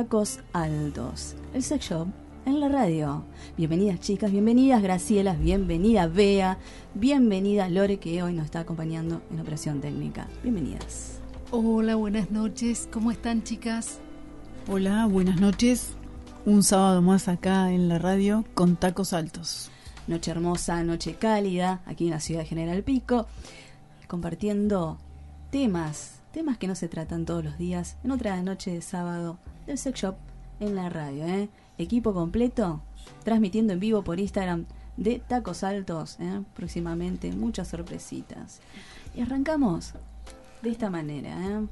Tacos Altos, el sex shop en la radio. Bienvenidas chicas, bienvenidas Gracielas, bienvenida Bea, bienvenida Lore que hoy nos está acompañando en Operación Técnica. Bienvenidas. Hola, buenas noches, ¿cómo están chicas? Hola, buenas noches. Un sábado más acá en la radio con Tacos Altos. Noche hermosa, noche cálida, aquí en la ciudad de General Pico, compartiendo temas temas que no se tratan todos los días en otra noche de sábado del sex shop en la radio. ¿eh? Equipo completo, transmitiendo en vivo por Instagram de Tacos Altos, ¿eh? próximamente muchas sorpresitas. Y arrancamos de esta manera. ¿eh?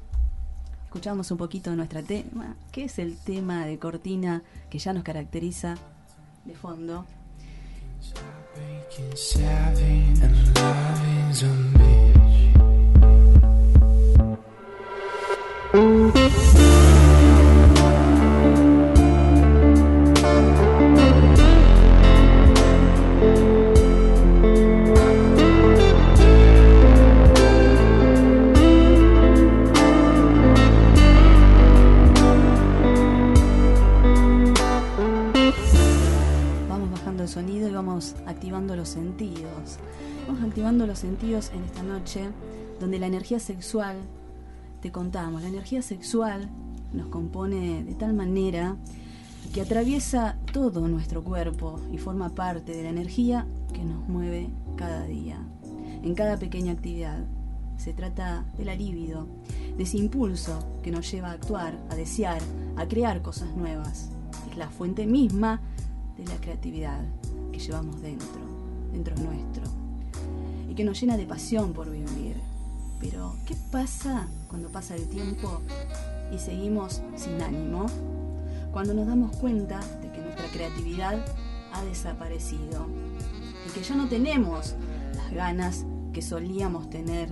Escuchamos un poquito de nuestra tema, que es el tema de cortina que ya nos caracteriza de fondo. Activando los sentidos. Vamos activando los sentidos en esta noche donde la energía sexual te contamos, la energía sexual nos compone de tal manera que atraviesa todo nuestro cuerpo y forma parte de la energía que nos mueve cada día, en cada pequeña actividad. Se trata de la libido, de ese impulso que nos lleva a actuar, a desear, a crear cosas nuevas. Es la fuente misma de la creatividad llevamos dentro, dentro nuestro, y que nos llena de pasión por vivir. Pero, ¿qué pasa cuando pasa el tiempo y seguimos sin ánimo? Cuando nos damos cuenta de que nuestra creatividad ha desaparecido y que ya no tenemos las ganas que solíamos tener,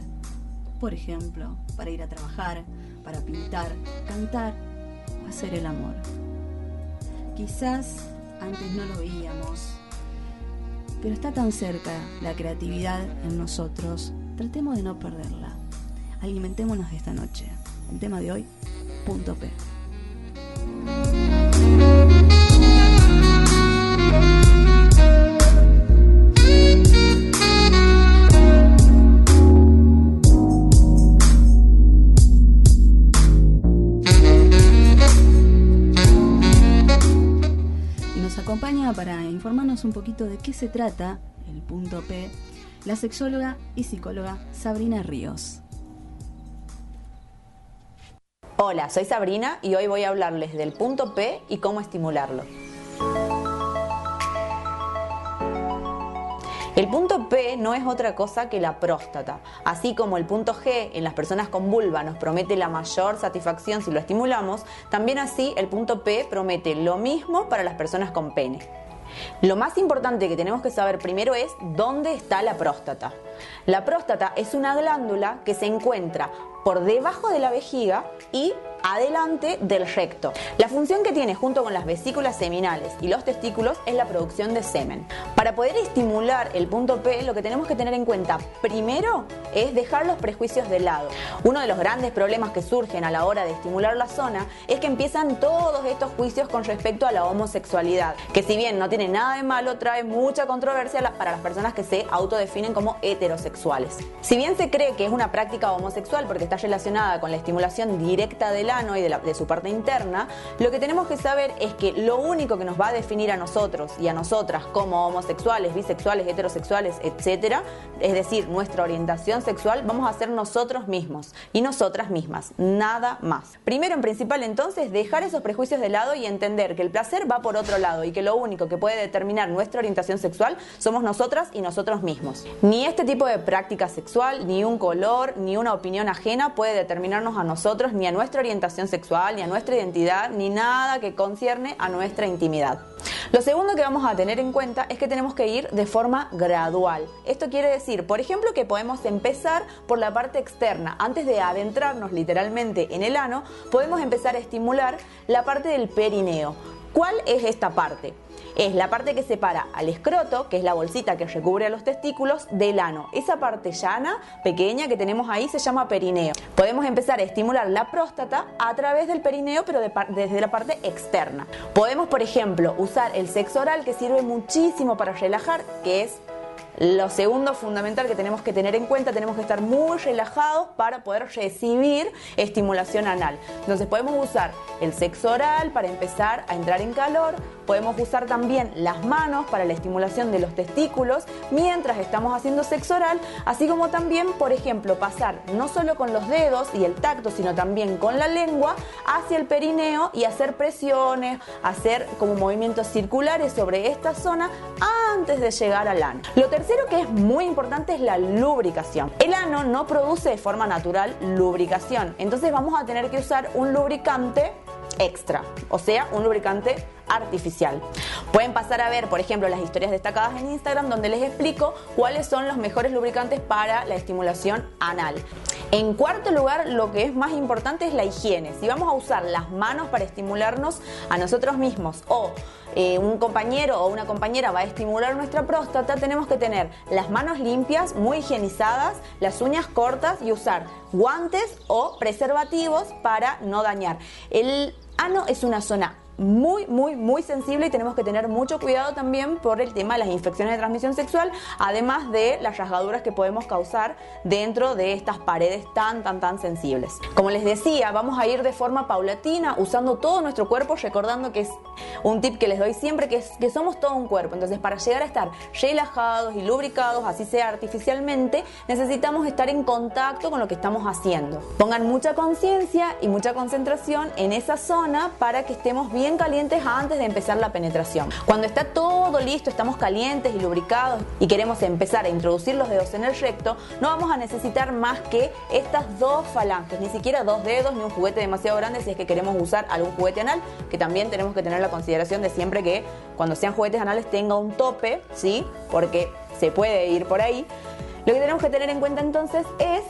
por ejemplo, para ir a trabajar, para pintar, cantar hacer el amor. Quizás antes no lo veíamos, pero está tan cerca la creatividad en nosotros, tratemos de no perderla. Alimentémonos esta noche. El tema de hoy, punto P. para informarnos un poquito de qué se trata el punto P, la sexóloga y psicóloga Sabrina Ríos. Hola, soy Sabrina y hoy voy a hablarles del punto P y cómo estimularlo. El punto P no es otra cosa que la próstata. Así como el punto G en las personas con vulva nos promete la mayor satisfacción si lo estimulamos, también así el punto P promete lo mismo para las personas con pene. Lo más importante que tenemos que saber primero es dónde está la próstata. La próstata es una glándula que se encuentra por debajo de la vejiga y adelante del recto. La función que tiene junto con las vesículas seminales y los testículos es la producción de semen. Para poder estimular el punto P, lo que tenemos que tener en cuenta primero es dejar los prejuicios de lado. Uno de los grandes problemas que surgen a la hora de estimular la zona es que empiezan todos estos juicios con respecto a la homosexualidad, que si bien no tiene nada de malo, trae mucha controversia para las personas que se autodefinen como heterosexuales. Si bien se cree que es una práctica homosexual porque está relacionada con la estimulación directa del y de, su parte interna, lo que tenemos que saber es que lo único que nos va a definir a nosotros y a nosotras como homosexuales, bisexuales, heterosexuales, etcétera, es decir, nuestra orientación sexual, vamos a ser nosotros mismos y nosotras mismas, nada más. Primero, en principal, entonces, dejar esos prejuicios de lado y entender que el placer va por otro lado y que lo único que puede determinar nuestra orientación sexual somos nosotras y nosotros mismos. Ni este tipo de práctica sexual, ni un color, ni una opinión ajena puede determinarnos a nosotros, ni a nuestra orientación sexual, ni a nuestra identidad, ni nada que concierne a nuestra intimidad. Lo segundo que vamos a tener en cuenta es que tenemos que ir de forma gradual. Esto quiere decir, por ejemplo, que podemos empezar por la parte externa. Antes de adentrarnos literalmente en el ano, podemos empezar a estimular la parte del perineo. ¿Cuál es esta parte? Es la parte que separa al escroto, que es la bolsita que recubre a los testículos, del ano. Esa parte llana, pequeña que tenemos ahí, se llama perineo. Podemos empezar a estimular la próstata a través del perineo, pero desde la parte externa. Podemos, por ejemplo, usar el sexo oral, que sirve muchísimo para relajar, que es lo segundo fundamental que tenemos que tener en cuenta, tenemos que estar muy relajados para poder recibir estimulación anal. Entonces podemos usar el sexo oral para empezar a entrar en calor, podemos usar también las manos para la estimulación de los testículos mientras estamos haciendo sexo oral, así como también, por ejemplo, pasar no solo con los dedos y el tacto, sino también con la lengua hacia el perineo y hacer presiones, hacer como movimientos circulares sobre esta zona antes de llegar al ano. Lo tercero que es muy importante es la lubricación. El ano no produce de forma natural lubricación, entonces vamos a tener que usar un lubricante extra, o sea, un lubricante artificial. Pueden pasar a ver, por ejemplo, las historias destacadas en Instagram donde les explico cuáles son los mejores lubricantes para la estimulación anal. En cuarto lugar, lo que es más importante es la higiene. Si vamos a usar las manos para estimularnos a nosotros mismos o eh, un compañero o una compañera va a estimular nuestra próstata, tenemos que tener las manos limpias, muy higienizadas, las uñas cortas y usar guantes o preservativos para no dañar. El ano es una zona muy, muy, muy sensible y tenemos que tener mucho cuidado también por el tema de las infecciones de transmisión sexual, además de las rasgaduras que podemos causar dentro de estas paredes tan, tan, tan sensibles. Como les decía, vamos a ir de forma paulatina, usando todo nuestro cuerpo, recordando que es un tip que les doy siempre, que que somos todo un cuerpo. Entonces, para llegar a estar relajados y lubricados, así sea artificialmente, necesitamos estar en contacto con lo que estamos haciendo. Pongan mucha conciencia y mucha concentración en esa zona para que estemos bien calientes antes de empezar la penetración. Cuando está todo listo, estamos calientes y lubricados y queremos empezar a introducir los dedos en el recto, no vamos a necesitar más que estas dos falanges, ni siquiera dos dedos ni un juguete demasiado grande si es que queremos usar algún juguete anal, que también tenemos que tener la consideración de siempre que cuando sean juguetes anales tenga un tope, ¿sí? Porque se puede ir por ahí. Lo que tenemos que tener en cuenta entonces es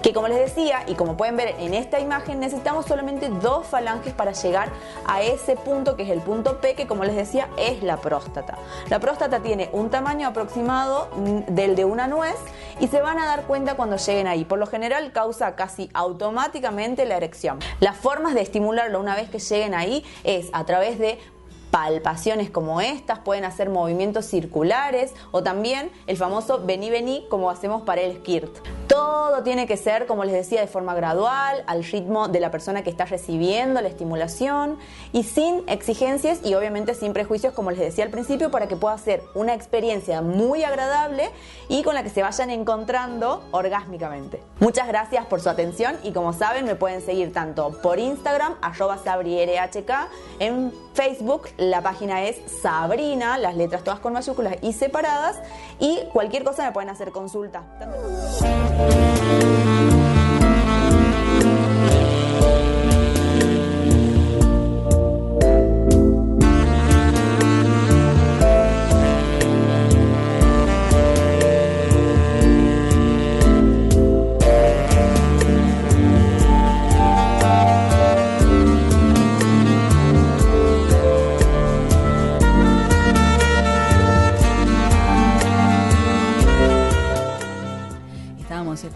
que como les decía y como pueden ver en esta imagen necesitamos solamente dos falanges para llegar a ese punto que es el punto P que como les decía es la próstata. La próstata tiene un tamaño aproximado mm, del de una nuez y se van a dar cuenta cuando lleguen ahí. Por lo general causa casi automáticamente la erección. Las formas de estimularlo una vez que lleguen ahí es a través de palpaciones como estas, pueden hacer movimientos circulares o también el famoso vení vení como hacemos para el skirt. Todo tiene que ser, como les decía, de forma gradual, al ritmo de la persona que está recibiendo la estimulación y sin exigencias y obviamente sin prejuicios, como les decía al principio, para que pueda ser una experiencia muy agradable y con la que se vayan encontrando orgásmicamente. Muchas gracias por su atención y como saben me pueden seguir tanto por Instagram, arroba en Facebook la página es Sabrina, las letras todas con mayúsculas y separadas y cualquier cosa me pueden hacer consulta.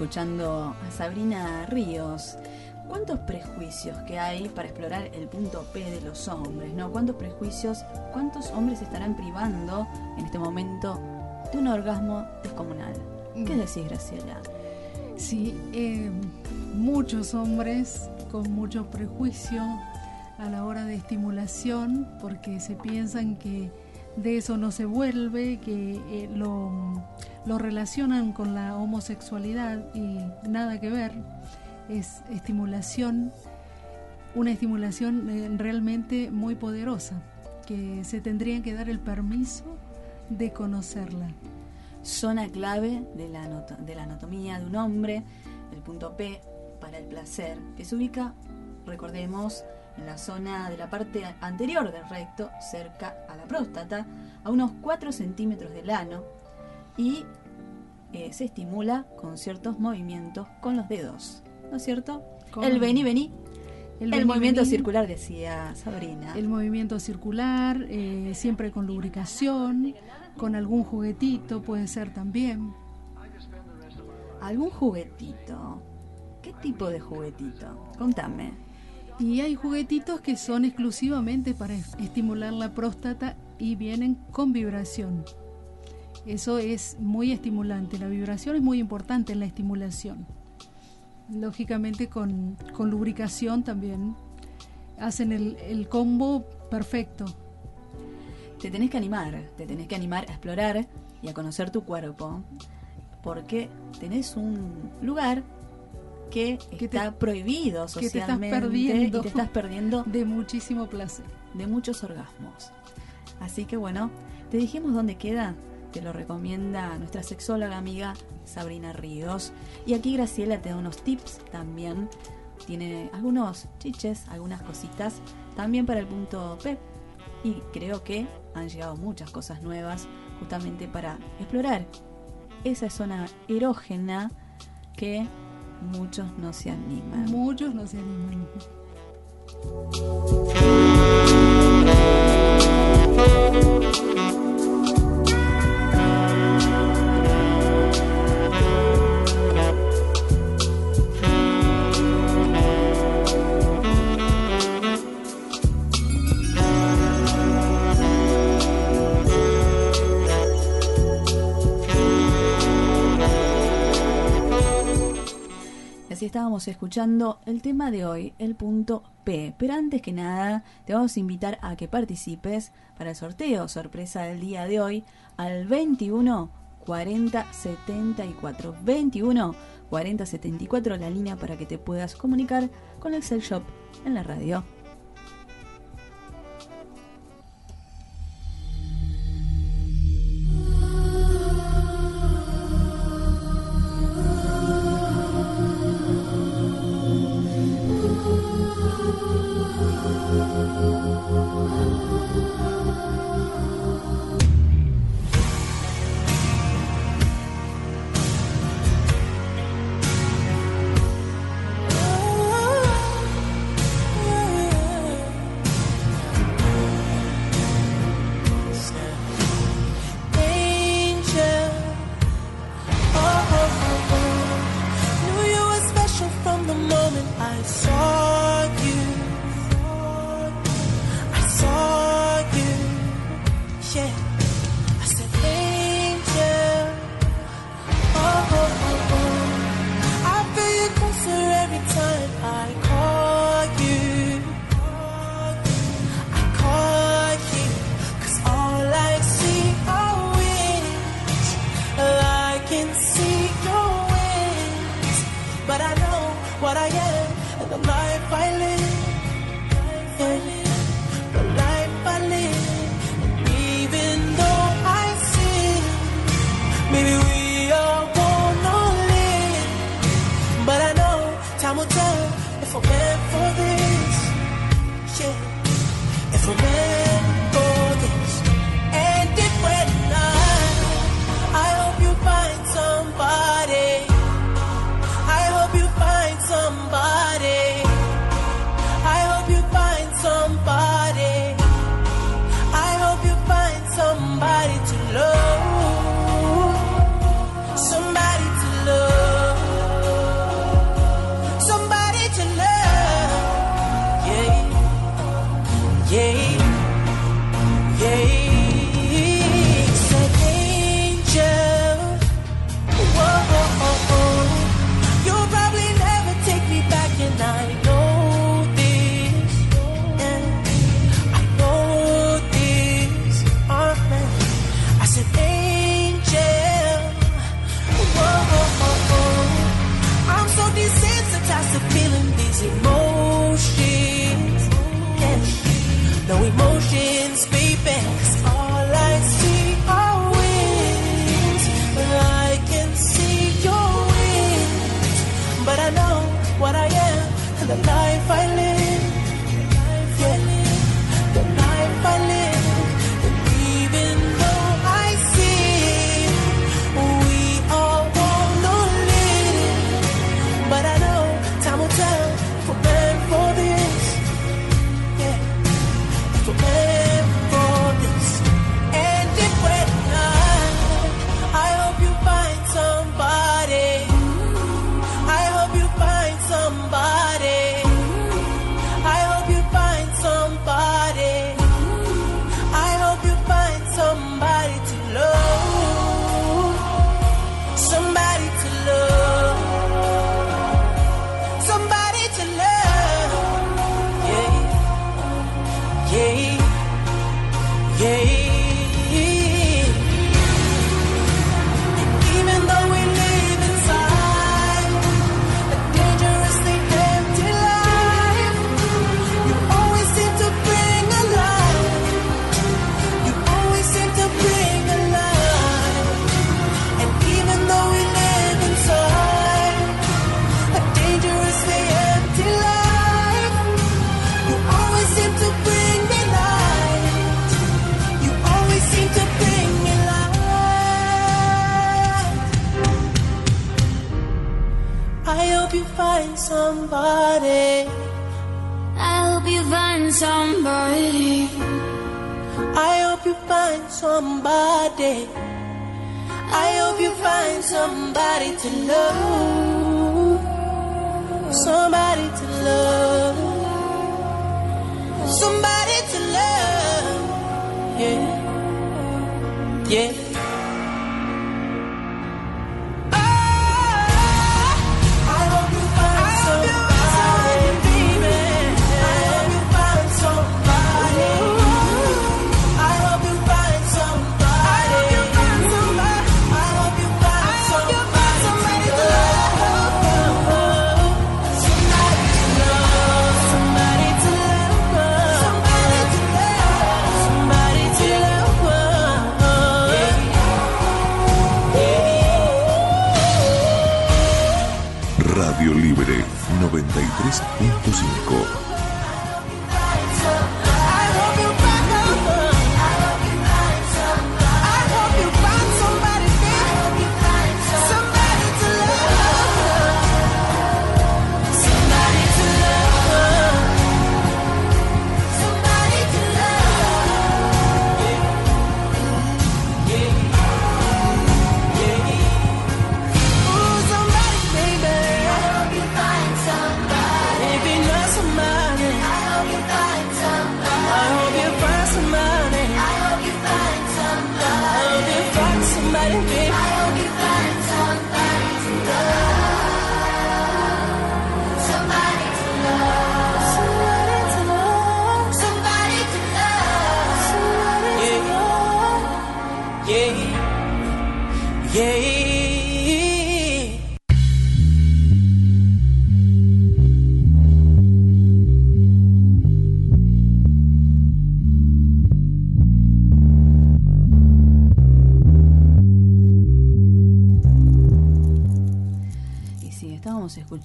Escuchando a Sabrina Ríos. ¿Cuántos prejuicios que hay para explorar el punto P de los hombres? ¿no? ¿Cuántos prejuicios, cuántos hombres estarán privando en este momento de un orgasmo descomunal? ¿Qué mm. decís, Graciela? Sí, eh, muchos hombres con mucho prejuicio a la hora de estimulación porque se piensan que de eso no se vuelve, que eh, lo lo relacionan con la homosexualidad y nada que ver, es estimulación, una estimulación eh, realmente muy poderosa, que se tendrían que dar el permiso de conocerla. Zona clave de la, de la anatomía de un hombre, el punto P para el placer, que se ubica, recordemos, en la zona de la parte anterior del recto, cerca a la próstata, a unos 4 centímetros del ano, y eh, se estimula con ciertos movimientos con los dedos, ¿no es cierto? El vení, vení. El, movimiento circular, decía Sabrina. El movimiento circular, eh, siempre con lubricación, con algún juguetito puede ser también. ¿Algún juguetito? ¿Qué tipo de juguetito? Contame. Y hay juguetitos que son exclusivamente para estimular la próstata y vienen con vibración. Eso es muy estimulante. La vibración es muy importante en la estimulación. Lógicamente con, lubricación también hacen el, el combo perfecto. Te tenés que animar, te tenés que animar a explorar y a conocer tu cuerpo, porque tenés un lugar que, está prohibido socialmente te perdiendo y te estás perdiendo de muchísimo placer, de muchos orgasmos. Así que bueno, te dijimos dónde queda, te lo recomienda nuestra sexóloga amiga Sabrina Ríos. Y aquí Graciela te da unos tips también. Tiene algunos chiches, algunas cositas también para el punto P. Y creo que han llegado muchas cosas nuevas justamente para explorar esa zona erógena que muchos no se animan. Muchos no se animan. estábamos escuchando el tema de hoy, el punto P. Pero antes que nada, te vamos a invitar a que participes para el sorteo sorpresa del día de hoy al 21 40 74. 21 40 74, la línea para que te puedas comunicar con el Excel Shop en la radio.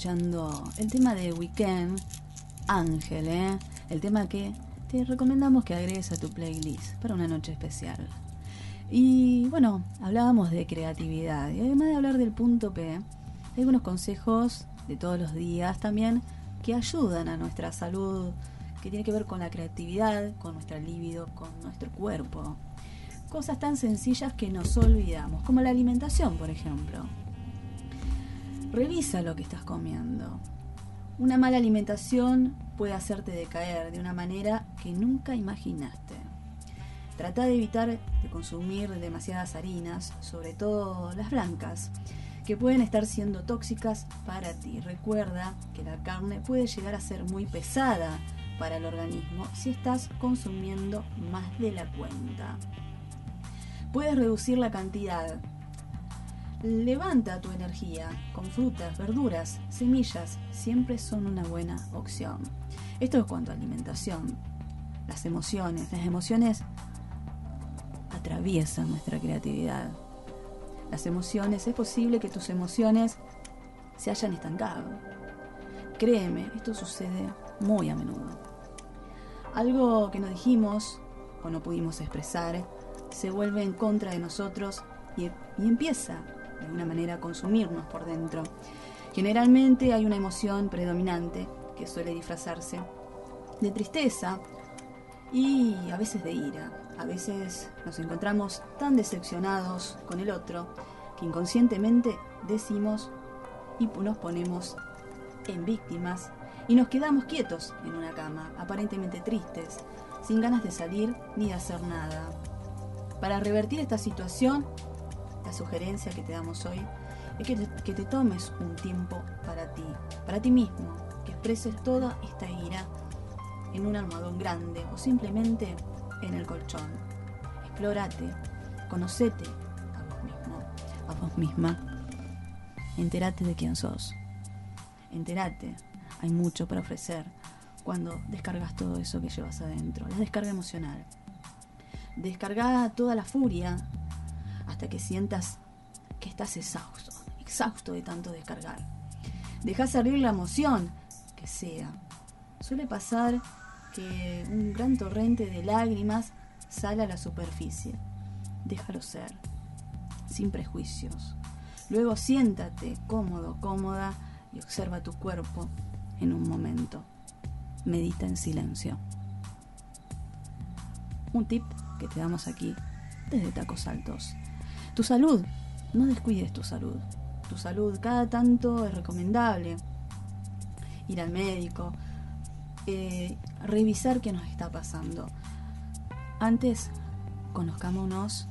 El tema de Weekend, Ángel, ¿eh? el tema que te recomendamos que agregues a tu playlist para una noche especial. Y bueno, hablábamos de creatividad y además de hablar del punto P, hay algunos consejos de todos los días también que ayudan a nuestra salud, que tiene que ver con la creatividad, con nuestra libido, con nuestro cuerpo. Cosas tan sencillas que nos olvidamos, como la alimentación, por ejemplo. Revisa lo que estás comiendo. Una mala alimentación puede hacerte decaer de una manera que nunca imaginaste. Trata de evitar de consumir demasiadas harinas, sobre todo las blancas, que pueden estar siendo tóxicas para ti. Recuerda que la carne puede llegar a ser muy pesada para el organismo si estás consumiendo más de la cuenta. Puedes reducir la cantidad Levanta tu energía con frutas, verduras, semillas, siempre son una buena opción. Esto es cuanto a alimentación. Las emociones, las emociones atraviesan nuestra creatividad. Las emociones, es posible que tus emociones se hayan estancado. Créeme, esto sucede muy a menudo. Algo que no dijimos o no pudimos expresar se vuelve en contra de nosotros y, y empieza de alguna manera consumirnos por dentro. Generalmente hay una emoción predominante que suele disfrazarse de tristeza y a veces de ira. A veces nos encontramos tan decepcionados con el otro que inconscientemente decimos y nos ponemos en víctimas y nos quedamos quietos en una cama, aparentemente tristes, sin ganas de salir ni de hacer nada. Para revertir esta situación la sugerencia que te damos hoy es que te, que te tomes un tiempo para ti, para ti mismo, que expreses toda esta ira en un almohadón grande o simplemente en el colchón. explórate, conocete a vos mismo, a vos misma. Entérate de quién sos. Entérate. Hay mucho para ofrecer cuando descargas todo eso que llevas adentro. La descarga emocional. Descarga toda la furia que sientas que estás exhausto, exhausto de tanto descargar. Deja salir la emoción que sea. Suele pasar que un gran torrente de lágrimas sale a la superficie. Déjalo ser, sin prejuicios. Luego siéntate cómodo, cómoda y observa tu cuerpo en un momento. Medita en silencio. Un tip que te damos aquí desde Tacos Altos. Tu salud. No descuides tu salud. Tu salud cada tanto es recomendable. Ir al médico. Eh, revisar qué nos está pasando. Antes, conozcámonos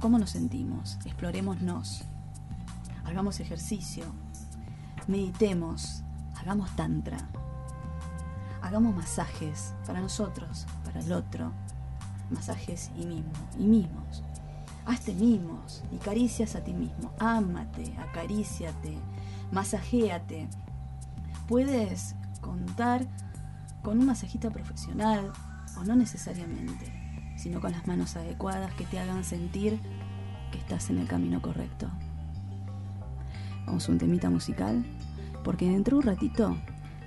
cómo nos sentimos. Explorémonos. Hagamos ejercicio. Meditemos. Hagamos tantra. Hagamos masajes para nosotros, para el otro. Masajes y mimos. Y mimos. Hazte mimos y caricias a ti mismo. Ámate, acaríciate, masajéate. Puedes contar con un masajista profesional o no necesariamente, sino con las manos adecuadas que te hagan sentir que estás en el camino correcto. Vamos a un temita musical, porque dentro de un ratito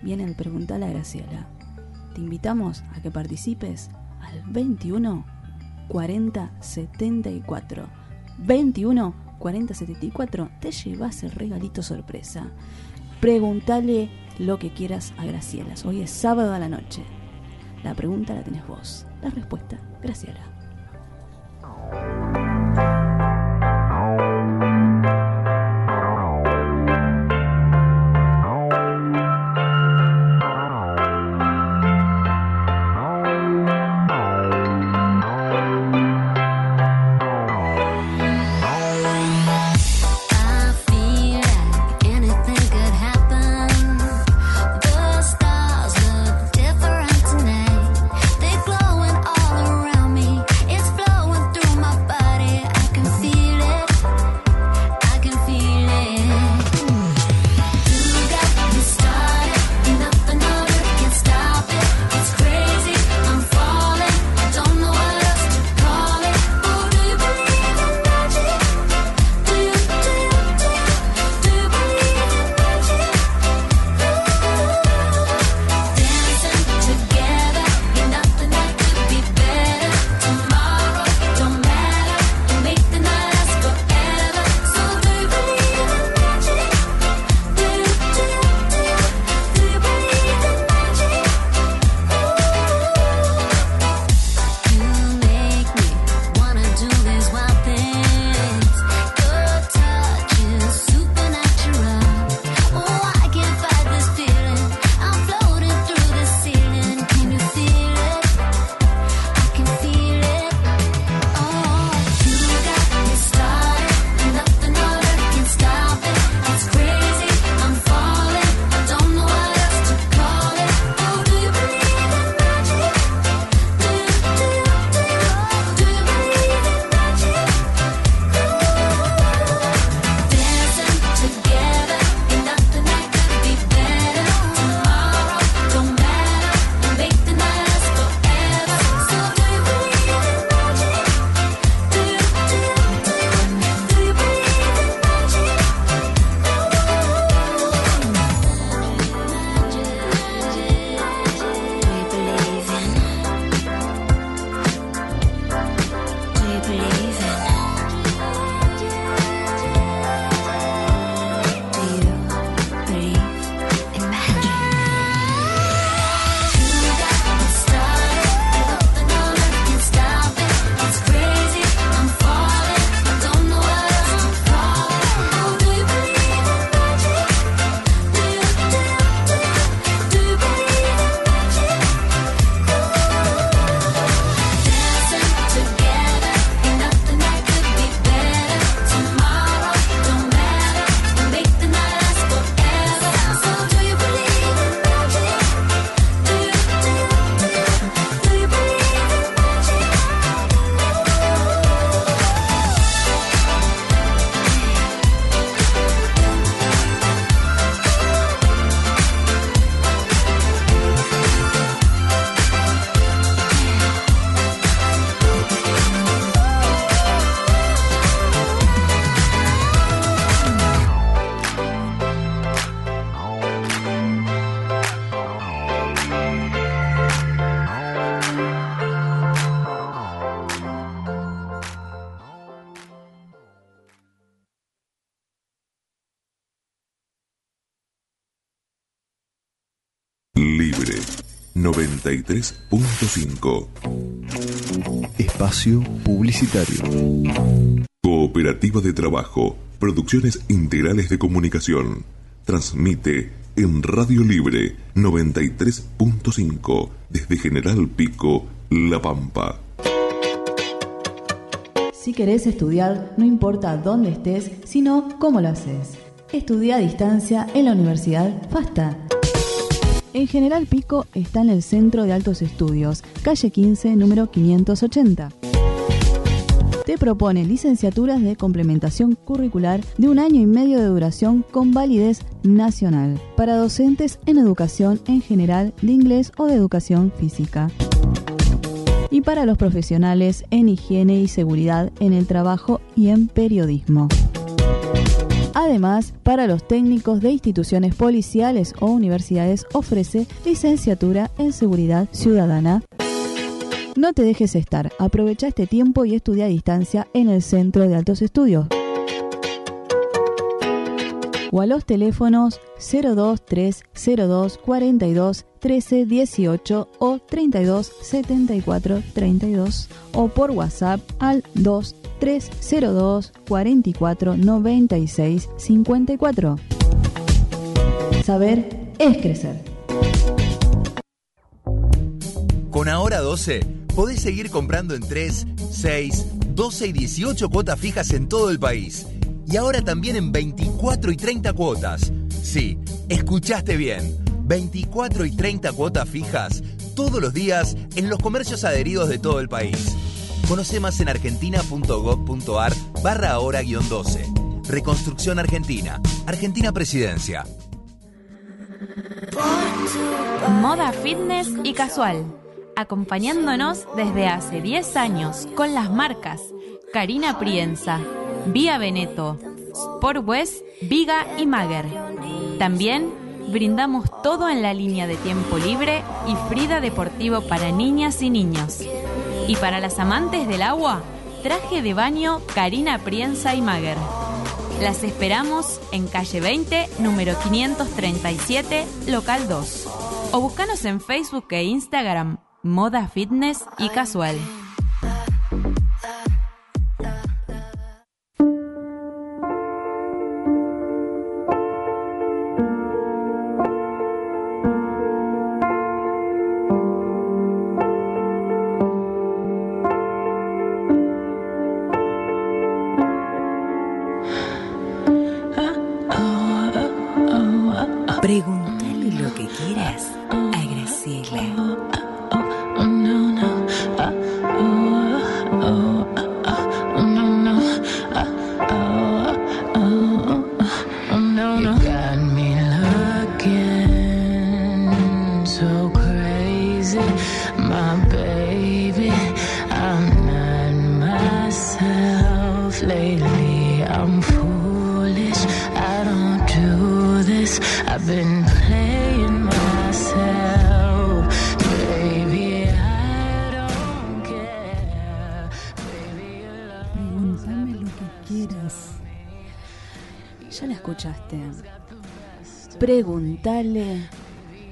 viene el preguntar a Graciela. Te invitamos a que participes al 21 40 74. 21 40 74 te llevas el regalito sorpresa. Pregúntale lo que quieras a Graciela. Hoy es sábado a la noche. La pregunta la tenés vos. La respuesta, Graciela. 93.5 Espacio Publicitario Cooperativa de Trabajo Producciones Integrales de Comunicación Transmite en Radio Libre 93.5 desde General Pico, La Pampa. Si querés estudiar, no importa dónde estés, sino cómo lo haces. Estudia a distancia en la Universidad FASTA. En General Pico está en el Centro de Altos Estudios, calle 15, número 580 te propone licenciaturas de complementación curricular de un año y medio de duración con validez nacional para docentes en educación en general de inglés o de educación física y para los profesionales en higiene y seguridad en el trabajo y en periodismo. Además, para los técnicos de instituciones policiales o universidades ofrece licenciatura en seguridad ciudadana. No te dejes estar, aprovecha este tiempo y estudia a distancia en el Centro de Altos Estudios. O a los teléfonos 02302 42 13 18 o 32 74 32 o por WhatsApp al 2302 44 96 54. Saber es crecer. Con Ahora 12 podés seguir comprando en 3, 6, 12 y 18 cuotas fijas en todo el país. Y ahora también en 24 y 30 cuotas. Sí, escuchaste bien. 24 y 30 cuotas fijas todos los días en los comercios adheridos de todo el país. Conoce más en argentina.gov.ar barra ahora-12. Reconstrucción Argentina. Argentina Presidencia. Moda fitness y casual acompañándonos desde hace 10 años con las marcas Karina Prienza, Vía Veneto, Sport West, Viga y Mager. También brindamos todo en la línea de tiempo libre y Frida Deportivo para niñas y niños. Y para las amantes del agua, traje de baño Karina Prienza y Mager. Las esperamos en calle 20, número 537, local 2. O búscanos en Facebook e Instagram moda fitness y casual. Preguntale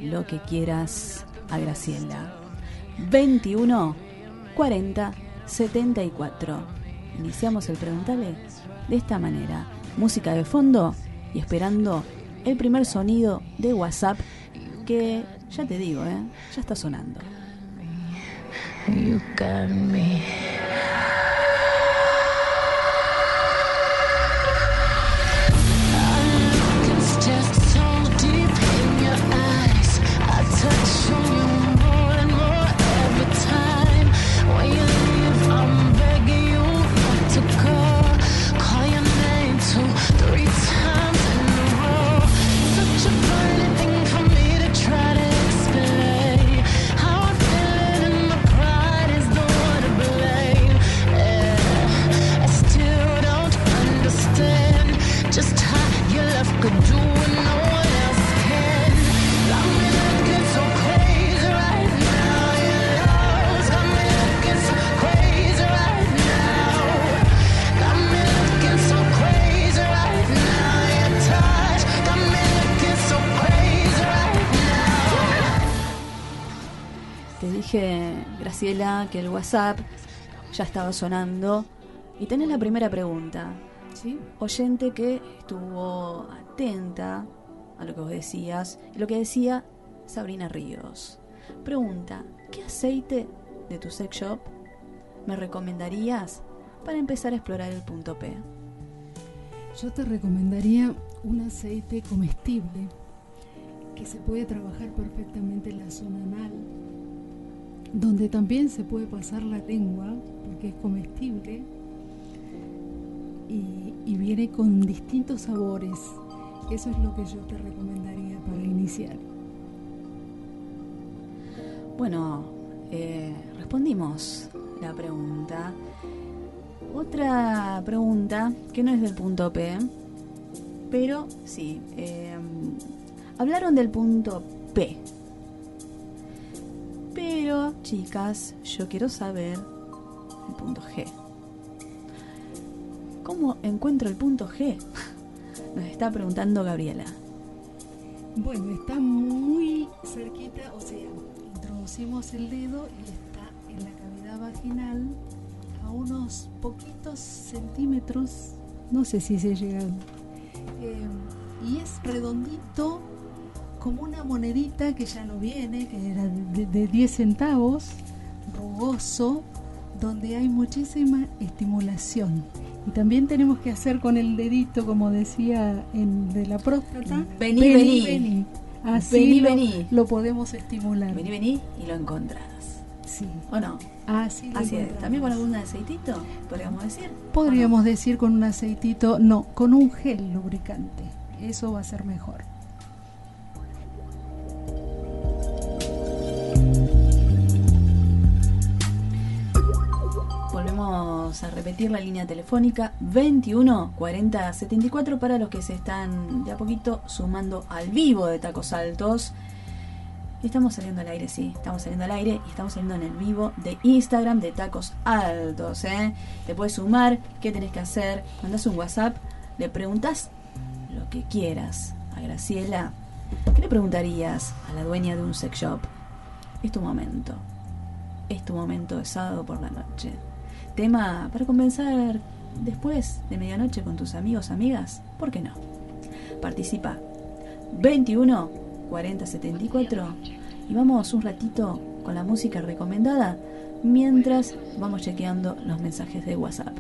lo que quieras a Graciela. 21 40 74. Iniciamos el preguntale de esta manera. Música de fondo y esperando el primer sonido de WhatsApp que ya te digo, ¿eh? ya está sonando. WhatsApp ya estaba sonando. Y tenés la primera pregunta. ¿Sí? Oyente que estuvo atenta a lo que vos decías. Y lo que decía Sabrina Ríos. Pregunta, ¿qué aceite de tu sex shop me recomendarías para empezar a explorar el punto P? Yo te recomendaría un aceite comestible que se puede trabajar perfectamente en la zona anal, donde también se puede pasar la lengua, porque es comestible, y, y viene con distintos sabores. Eso es lo que yo te recomendaría para iniciar. Bueno, eh, respondimos la pregunta. Otra pregunta que no es del punto P, pero sí, eh, hablaron del punto P. Pero, chicas, yo quiero saber el punto G. ¿Cómo encuentro el punto G? Nos está preguntando Gabriela. Bueno, está muy cerquita, o sea, introducimos el dedo y está en la cavidad vaginal a unos poquitos centímetros, no sé si se llega, eh, y es redondito como una monedita que ya no viene, que era de, de 10 centavos, rugoso, donde hay muchísima estimulación. Y también tenemos que hacer con el dedito, como decía en de la próstata. Vení, vení. Así Vení, lo, vení. lo podemos estimular. Vení, vení y lo encontrás. Sí. ¿O no? Así, lo Así es. También con algún aceitito, podríamos decir. Podríamos decir con un aceitito, no, con un gel lubricante. Eso va a ser mejor. Volvemos a repetir la línea telefónica 21 40 74 para los que se están de a poquito sumando al vivo de Tacos Altos. Estamos saliendo al aire, sí, estamos saliendo al aire y estamos saliendo en el vivo de Instagram de Tacos Altos. ¿eh? Te puedes sumar, ¿qué tenés que hacer? Mandas un WhatsApp, le preguntas lo que quieras a Graciela. ¿Qué le preguntarías a la dueña de un sex shop? Es tu momento. Es tu momento de sábado por la noche. Tema para conversar después de medianoche con tus amigos, amigas. ¿Por qué no? Participa 21 40 74 y vamos un ratito con la música recomendada mientras vamos chequeando los mensajes de WhatsApp.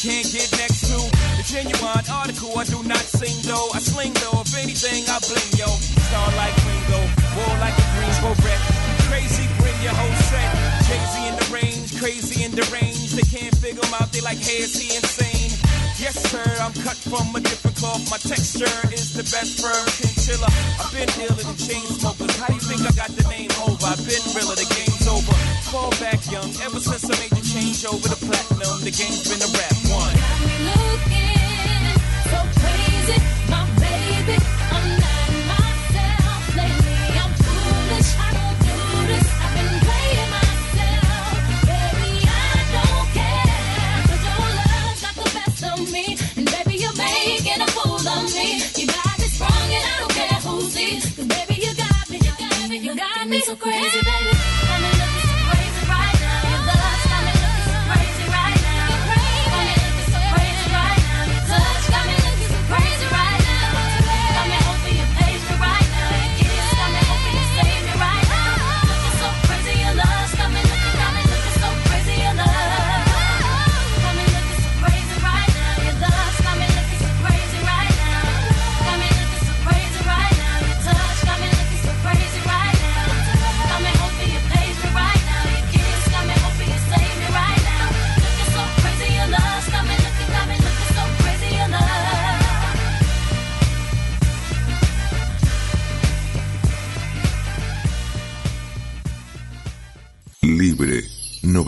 Can't get next to. The genuine article, I do not sing though. I sling though, if anything, I bling yo. Star like Ringo, war like a Greensboro wreck. Crazy, bring your whole set. Jay-Z in the range, crazy in the range. They can't figure him out, they like, hey, is he insane? Yes, sir, I'm cut from a different cloth. My texture is the best firm chinchilla. I've been dealing in chain smokers. How do you think I got the name over? I've been realer, the game's over. Fall back young, ever since I made change over the platinum, the game's been a rap one. Looking so crazy, my baby. I'm not myself lately. I'm foolish. I don't do this. I've been playing myself, baby. I don't care 'cause your love got the best of me, and baby you're making a fool of me. You got me sprung, and I don't care who sees. 'Cause baby you got me, you got me, you got me so crazy, baby.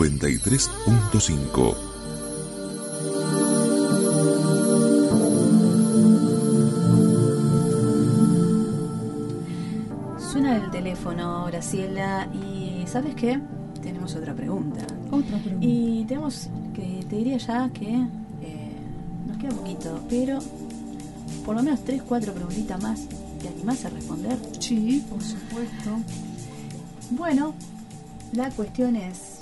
93.5. Suena el teléfono, Graciela, y ¿sabes qué? Tenemos otra pregunta. Otra pregunta. Y tenemos que, te diría ya que eh, nos queda poquito, pero por lo menos tres, cuatro preguntitas más. ¿Te animás a responder? Sí, por supuesto. Bueno, la cuestión es,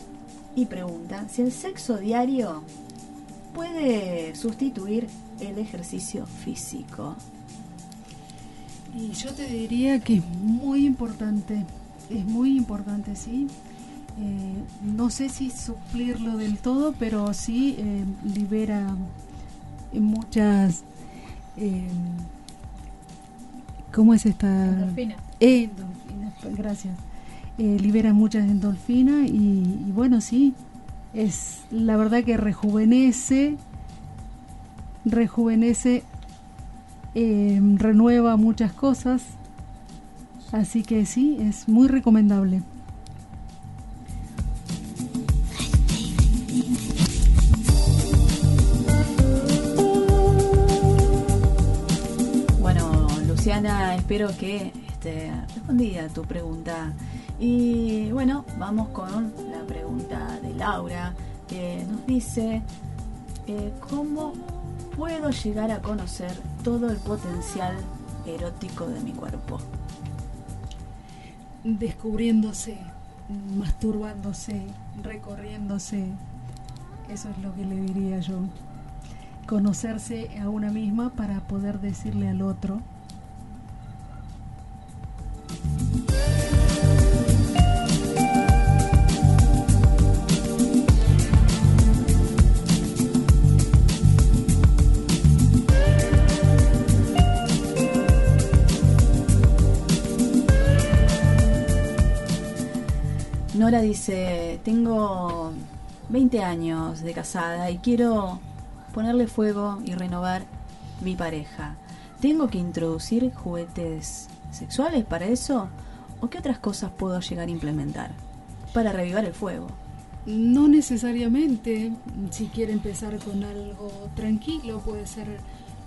y pregunta, si el sexo diario puede sustituir el ejercicio físico. Y yo te diría que es muy importante, es muy importante, sí. Eh, no sé si suplirlo del todo, pero sí eh, libera muchas... eh, ¿Cómo es esta? Endorfina. Endorfinas, gracias. Eh, libera muchas endorfinas y, bueno, sí, es la verdad que rejuvenece, rejuvenece eh, renueva muchas cosas. Así que sí, es muy recomendable. Bueno, Luciana, espero que esté respondida tu pregunta. Y bueno, vamos con la pregunta de Laura, que nos dice, eh, ¿cómo puedo llegar a conocer todo el potencial erótico de mi cuerpo? Descubriéndose, masturbándose, recorriéndose. Eso es lo que le diría yo. Conocerse a una misma para poder decirle al otro. Nora dice, tengo 20 años de casada y quiero ponerle fuego y renovar mi pareja. ¿Tengo que introducir juguetes sexuales para eso? ¿O qué otras cosas puedo llegar a implementar para revivar el fuego? No necesariamente, si quiere empezar con algo tranquilo, puede ser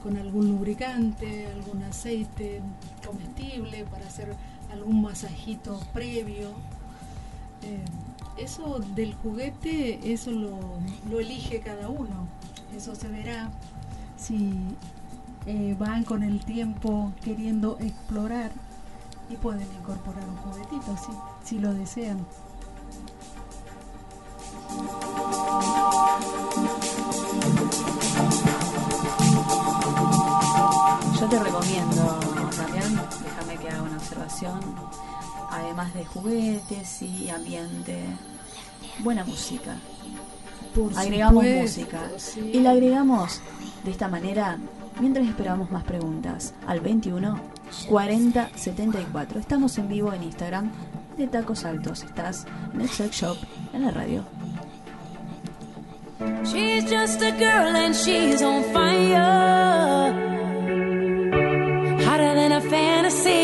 con algún lubricante, algún aceite comestible para hacer algún masajito previo. Eso del juguete, eso lo, elige cada uno. Eso se verá si eh, van con el tiempo queriendo explorar y pueden incorporar un juguetito si, si lo desean. Yo te recomiendo también, déjame que haga una observación, además de juguetes y ambiente, buena música. Por agregamos supuesto, música sí. y la agregamos de esta manera mientras esperamos más preguntas al 21 40 74. Estamos en vivo en Instagram de Tacos Altos. Estás en el sex shop en la radio. She's just a girl and she's on fire. Hotter than a fantasy,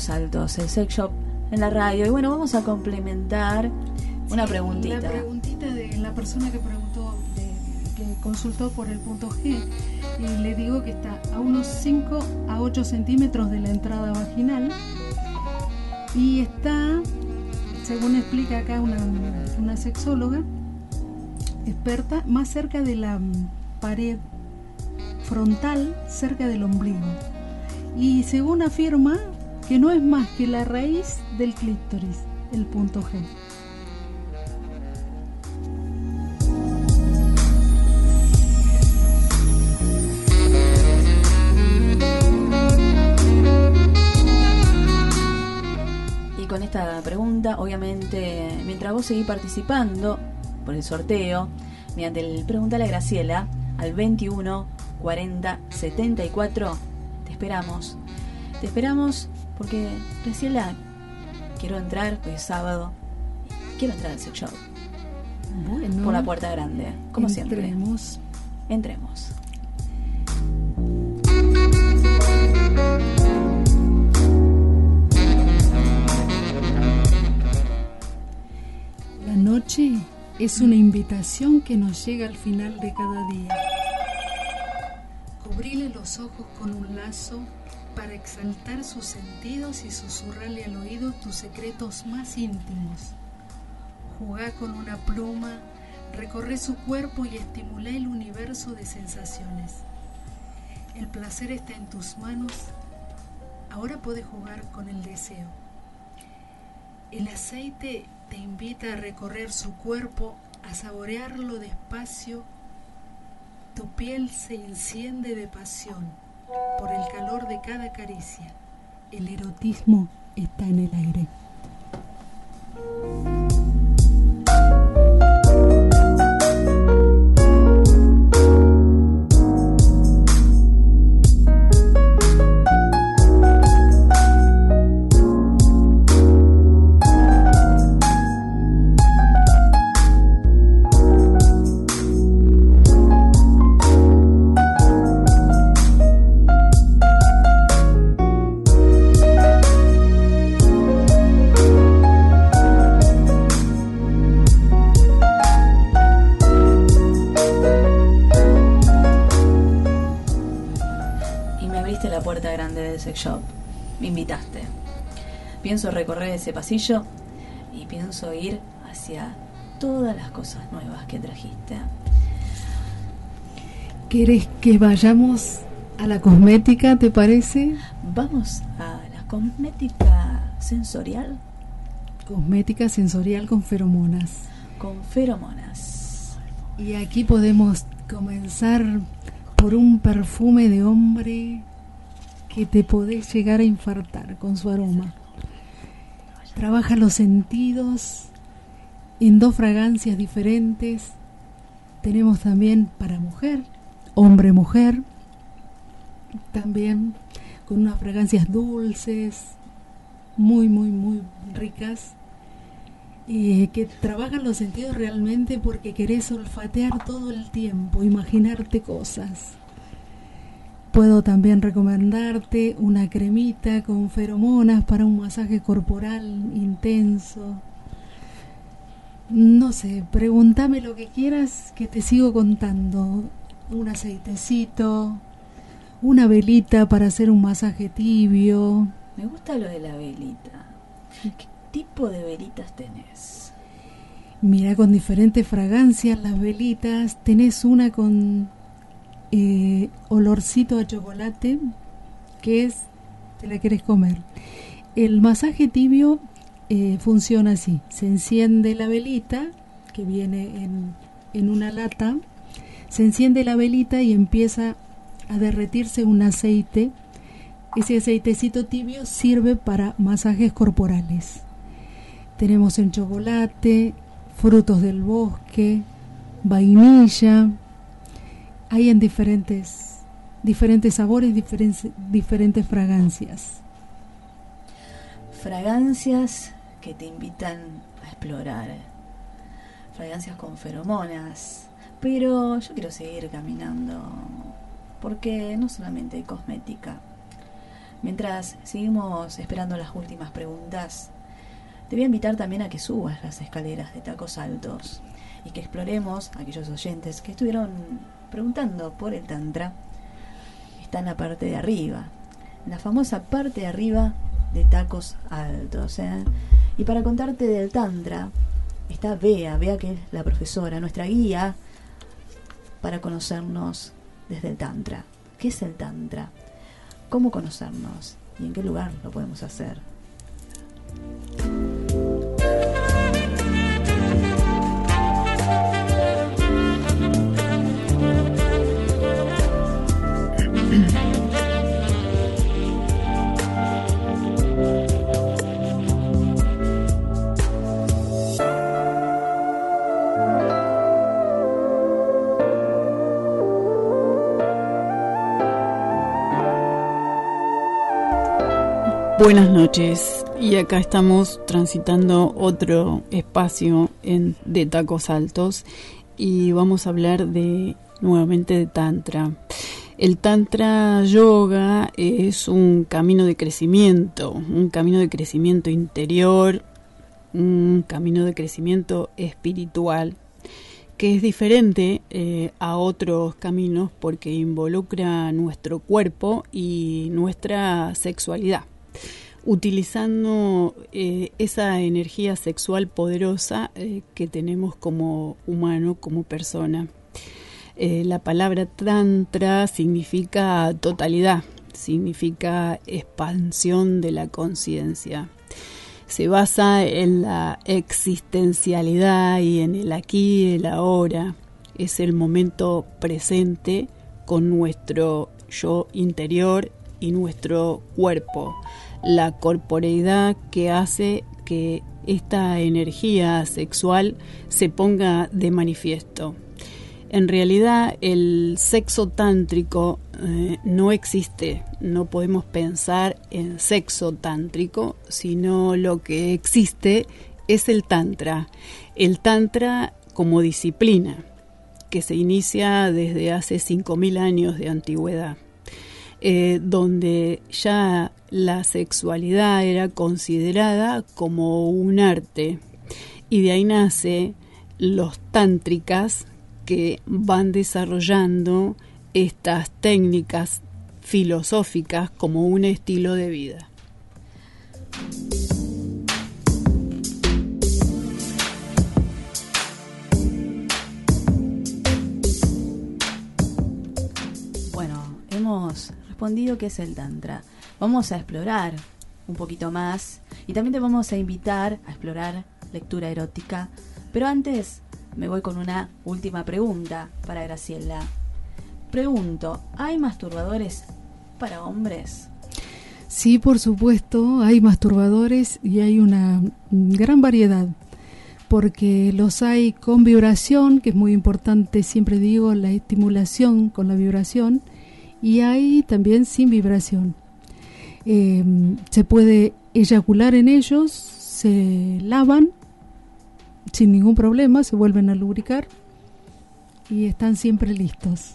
En Tacos Altos, el sex shop en la radio, y bueno, vamos a complementar una Sí, preguntita. La preguntita de la persona que preguntó, de- que consultó por el punto G, y le digo que está a unos 5 a 8 centímetros de la entrada vaginal y está, según explica acá una, una sexóloga experta, más cerca de la pared frontal, cerca del ombligo. Y según afirma que no es más que la raíz del clítoris, el punto G. Y con esta pregunta. Obviamente, mientras vos seguís participando por el sorteo, mediante el pregunta a la Graciela al 21 40 74, te esperamos. Te esperamos porque, Graciela, quiero entrar, pues es sábado, quiero entrar al sex shop. Bueno, Por la puerta grande, como entremos. siempre. Entremos. La noche es una invitación que nos llega al final de cada día. Cubrile los ojos con un lazo para exaltar sus sentidos y susurrarle al oído tus secretos más íntimos. Jugá con una pluma, recorre su cuerpo y estimula el universo de sensaciones. El placer está en tus manos. Ahora puedes jugar con el deseo. El aceite te invita a recorrer su cuerpo, a saborearlo despacio. Tu piel se enciende de pasión por el calor de cada caricia. El erotismo está en el aire. Sex shop. Me invitaste. Pienso recorrer ese pasillo y pienso ir hacia todas las cosas nuevas que trajiste. ¿Querés que vayamos a la cosmética, te parece? Vamos a la cosmética sensorial Cosmética sensorial con feromonas. con feromonas. Y aquí podemos comenzar por un perfume de hombre que te podés llegar a infartar con su aroma. Trabaja los sentidos en dos fragancias diferentes. Tenemos también para mujer, hombre-mujer, también con unas fragancias dulces, muy, muy, muy ricas eh, que trabajan los sentidos realmente porque querés olfatear todo el tiempo, imaginarte cosas. Puedo también recomendarte una cremita con feromonas para un masaje corporal intenso. No sé, pregúntame lo que quieras que te sigo contando. Un aceitecito, una velita para hacer un masaje tibio. Me gusta lo de la velita. ¿Qué tipo de velitas tenés? Mira, con diferentes fragancias las velitas. Tenés una con eh, olorcito a chocolate, que es, te la querés comer. El masaje tibio eh, funciona así. Se enciende la velita, que viene en, en una lata. Se enciende la velita y empieza a derretirse un aceite. Ese aceitecito tibio sirve para masajes corporales. Tenemos en chocolate, frutos del bosque, vainilla. Hay en diferentes, diferentes sabores, diferentes, diferentes fragancias. Fragancias que te invitan a explorar. Fragancias con feromonas. Pero yo quiero seguir caminando. Porque no solamente hay cosmética. Mientras seguimos esperando las últimas preguntas, te voy a invitar también a que subas las escaleras de tacos altos y que exploremos aquellos oyentes que estuvieron preguntando por el Tantra. Está en la parte de arriba, la famosa parte de arriba de tacos altos. ¿eh? Y para contarte del Tantra, está Bea, Bea que es la profesora, nuestra guía para conocernos desde el Tantra. ¿Qué es el Tantra? ¿Cómo conocernos? ¿Y en qué lugar lo podemos hacer? Buenas noches y acá estamos transitando otro espacio en, de tacos altos y vamos a hablar de nuevamente de tantra. El tantra yoga es un camino de crecimiento, un camino de crecimiento interior, un camino de crecimiento espiritual que es diferente eh, a otros caminos porque involucra nuestro cuerpo y nuestra sexualidad utilizando eh, esa energía sexual poderosa eh, que tenemos como humano, como persona. Eh, la palabra tantra significa totalidad, significa expansión de la conciencia. Se basa en la existencialidad y en el aquí y el ahora. Es el momento presente con nuestro yo interior y nuestro cuerpo la corporeidad que hace que esta energía sexual se ponga de manifiesto. En realidad el sexo tántrico eh, no existe, no podemos pensar en sexo tántrico, sino lo que existe es el tantra. El tantra como disciplina, que se inicia desde hace 5.000 años de antigüedad. Eh, donde ya la sexualidad era considerada como un arte. Y de ahí nace los tántricas que van desarrollando estas técnicas filosóficas como un estilo de vida. Bueno, hemos respondido qué es el Tantra. Vamos a explorar un poquito más y también te vamos a invitar a explorar lectura erótica. Pero antes me voy con una última pregunta para Graciela. Pregunto, ¿hay masturbadores para hombres? Sí, por supuesto, hay masturbadores y hay una gran variedad, porque los hay con vibración, que es muy importante, siempre digo, la estimulación con la vibración, y hay también sin vibración. Eh, se puede eyacular en ellos, se lavan sin ningún problema, se vuelven a lubricar y están siempre listos.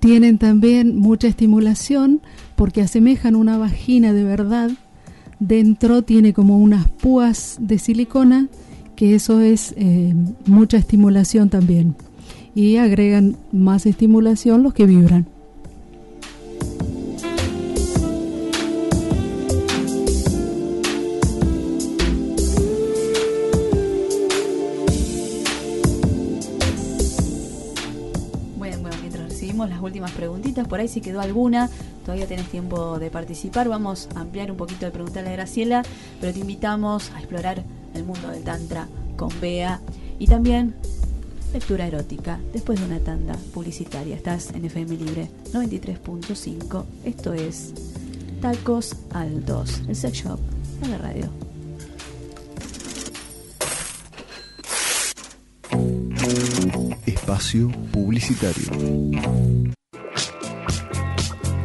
Tienen también mucha estimulación porque asemejan una vagina de verdad Dentro tiene como unas púas de silicona, que eso es eh, mucha estimulación también. Y agregan más estimulación los que vibran. las últimas preguntitas, por ahí si quedó alguna, todavía tenés tiempo de participar, vamos a ampliar un poquito el preguntarle a Graciela, pero te invitamos a explorar el mundo del Tantra con Bea y también lectura erótica después de una tanda publicitaria. Estás en FM Libre 93.5, esto es Tacos Altos, el sex shop de la radio. Espacio Publicitario.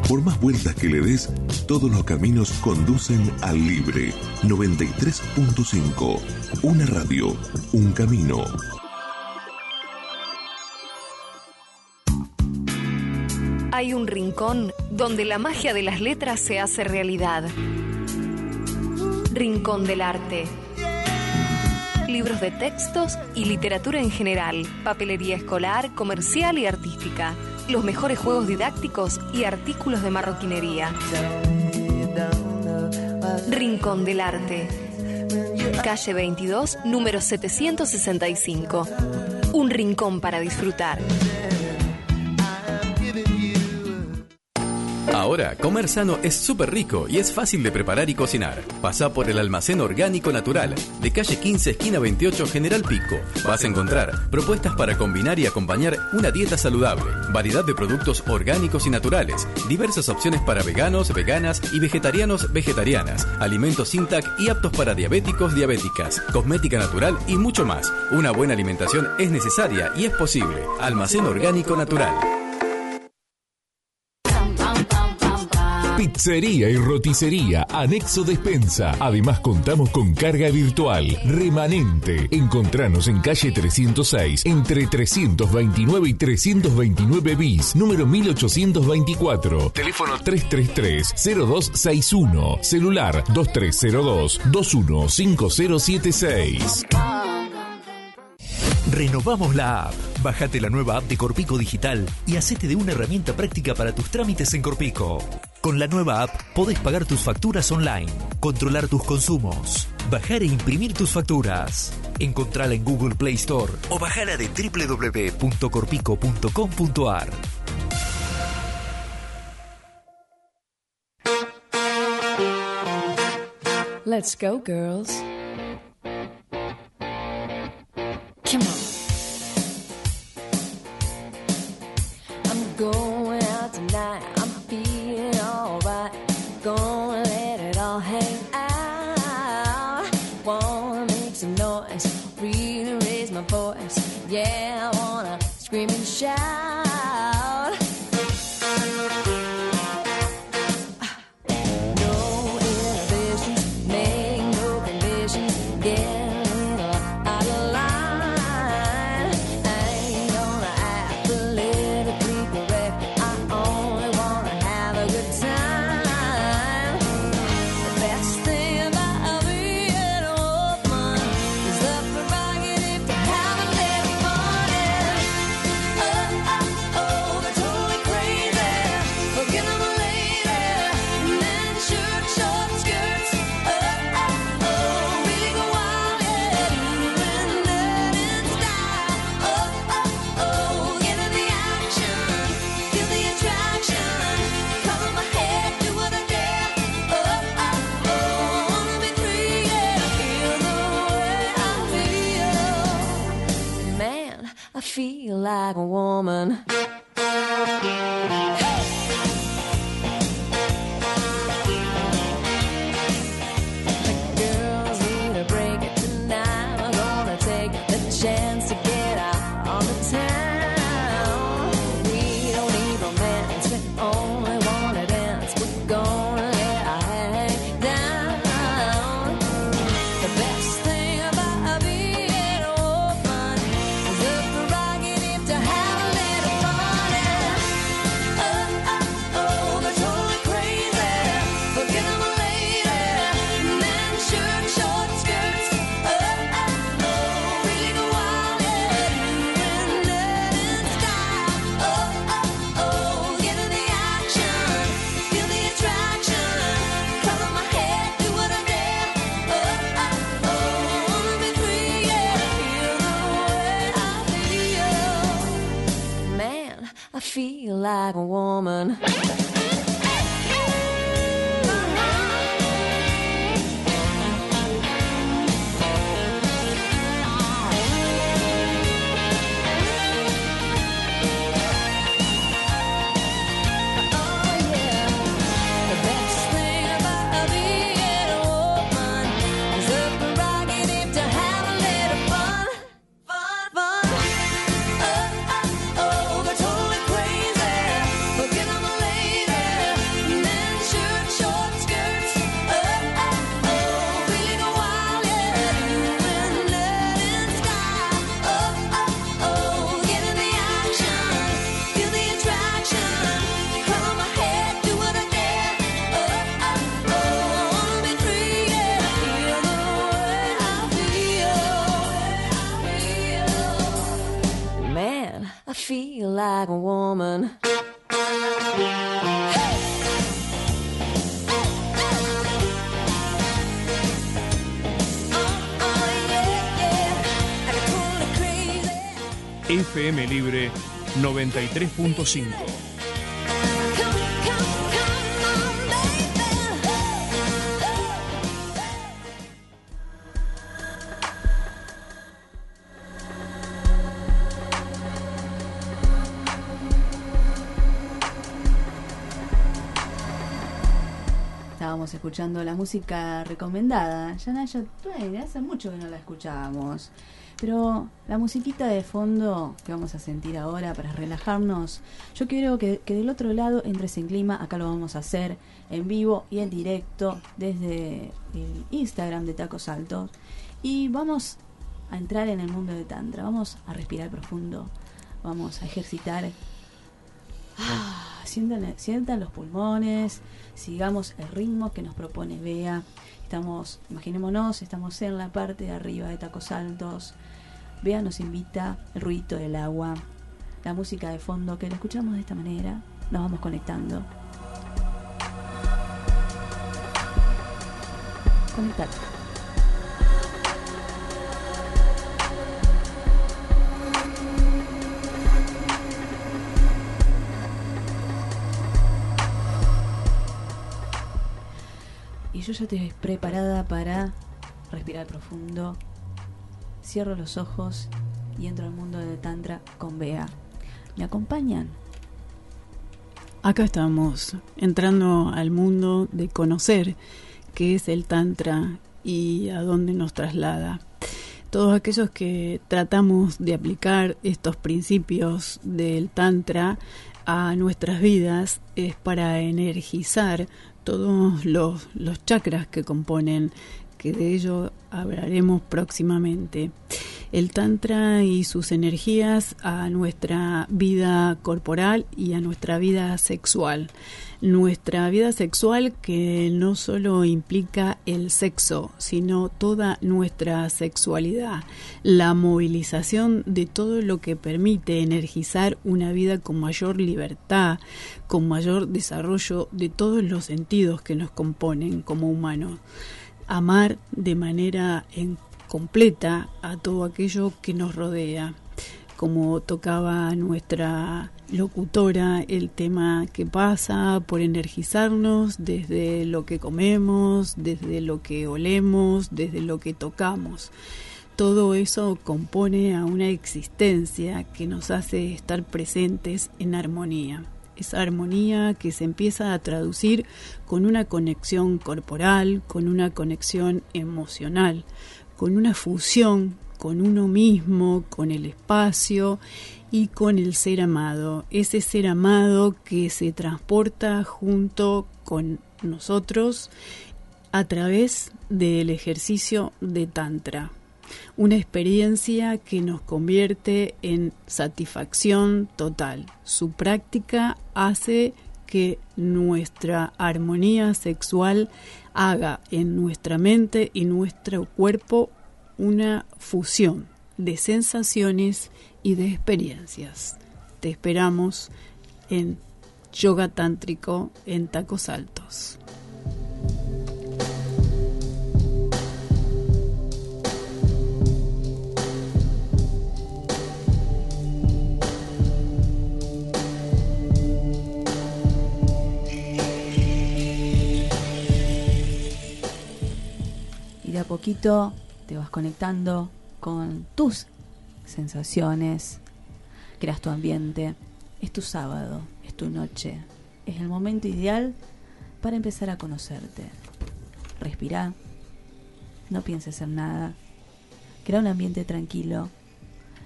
Por más vueltas que le des, todos los caminos conducen al Libre 93.5. Una radio, un camino. Hay un rincón donde la magia de las letras se hace realidad. Rincón del Arte libros de textos y literatura en general, papelería escolar, comercial y artística, los mejores juegos didácticos y artículos de marroquinería. Rincón del Arte. Calle 22, número 765. Un rincón para disfrutar. Ahora, comer sano es súper rico y es fácil de preparar y cocinar. Pasa por el almacén orgánico natural, de calle 15, esquina 28, General Pico. Vas a encontrar propuestas para combinar y acompañar una dieta saludable, variedad de productos orgánicos y naturales, diversas opciones para veganos, veganas y vegetarianos, vegetarianas, alimentos sin TAC y aptos para diabéticos, diabéticas, cosmética natural y mucho más. Una buena alimentación es necesaria y es posible. Almacén orgánico natural. Pizzería y roticería, anexo despensa. Además contamos con carga virtual, remanente. Encontranos en calle 306, entre 329 y 329 bis, número 1824. Teléfono 333-0261. Celular 2302-215076. Renovamos la app. Bájate la nueva app de Corpico Digital y hacete de una herramienta práctica para tus trámites en Corpico. Con la nueva app podés pagar tus facturas online, controlar tus consumos, bajar e imprimir tus facturas. Encontrala en Google Play Store o bajala de www.corpico.com.ar. Let's go, girls. Come on. Yeah, I wanna scream and shout. Like a woman. FM Libre 93.5. Estábamos escuchando la música recomendada. Yanaya, hace mucho que no la escuchábamos. Pero la musiquita de fondo que vamos a sentir ahora para relajarnos, yo quiero que, del otro lado entres en clima. Acá lo vamos a hacer en vivo y en directo desde el Instagram de Tacos Altos. Y vamos a entrar en el mundo de Tantra. Vamos a respirar profundo. Vamos a ejercitar Ah, sientan, sientan los pulmones, sigamos el ritmo que nos propone Bea. Estamos, imaginémonos, estamos en la parte de arriba de tacos altos. Bea nos invita el ruido del agua, la música de fondo, que la escuchamos de esta manera, nos vamos conectando. Yo ya estoy preparada para respirar profundo. Cierro los ojos y entro al mundo de Tantra con Bea. ¿Me acompañan? Acá estamos, entrando al mundo de conocer qué es el Tantra y a dónde nos traslada. Todos aquellos que tratamos de aplicar estos principios del Tantra a nuestras vidas es para energizar todos los, los chakras que componen, que de ello hablaremos próximamente. El Tantra y sus energías a nuestra vida corporal y a nuestra vida sexual. Nuestra vida sexual que no solo implica el sexo, sino toda nuestra sexualidad, la movilización de todo lo que permite energizar una vida con mayor libertad, con mayor desarrollo de todos los sentidos que nos componen como humanos. Amar de manera completa a todo aquello que nos rodea, como tocaba nuestra locutora, el tema que pasa por energizarnos desde lo que comemos, desde lo que olemos, desde lo que tocamos. Todo eso compone a una existencia que nos hace estar presentes en armonía esa armonía que se empieza a traducir con una conexión corporal, con una conexión emocional, con una fusión con uno mismo, con el espacio y con el ser amado. Ese ser amado que se transporta junto con nosotros a través del ejercicio de Tantra. Una experiencia que nos convierte en satisfacción total. Su práctica hace que nuestra armonía sexual haga en nuestra mente y nuestro cuerpo una fusión de sensaciones y de experiencias. Te esperamos en Yoga Tántrico en Tacos Altos. De a poquito te vas conectando con tus sensaciones, creas tu ambiente. Es tu sábado, es tu noche, es el momento ideal para empezar a conocerte. Respira, no pienses en nada, crea un ambiente tranquilo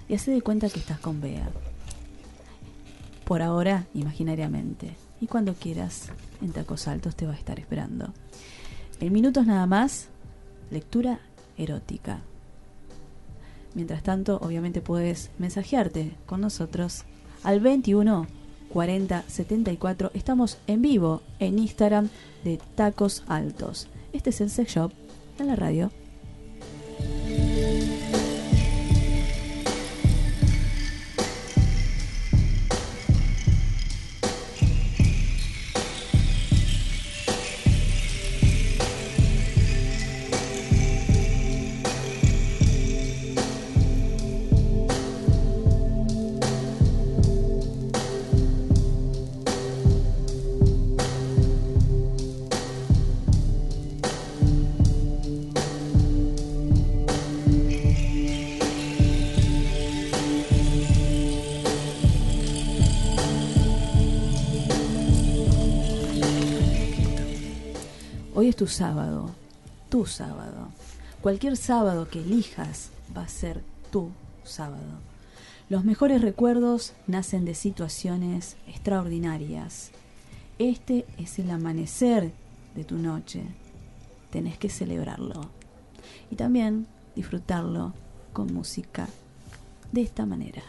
y hace de cuenta que estás con Bea. Por ahora, imaginariamente. Y cuando quieras, en tacos altos te va a estar esperando. En minutos nada más, lectura erótica. Mientras tanto, obviamente puedes mensajearte con nosotros al 21 40 74. Estamos en vivo en Instagram de Tacos Altos. Este es el Sex Shop en la radio. sábado, tu sábado. Cualquier sábado que elijas va a ser tu sábado. Los mejores recuerdos nacen de situaciones extraordinarias. Este es el amanecer de tu noche. Tenés que celebrarlo. Y también disfrutarlo con música de esta manera.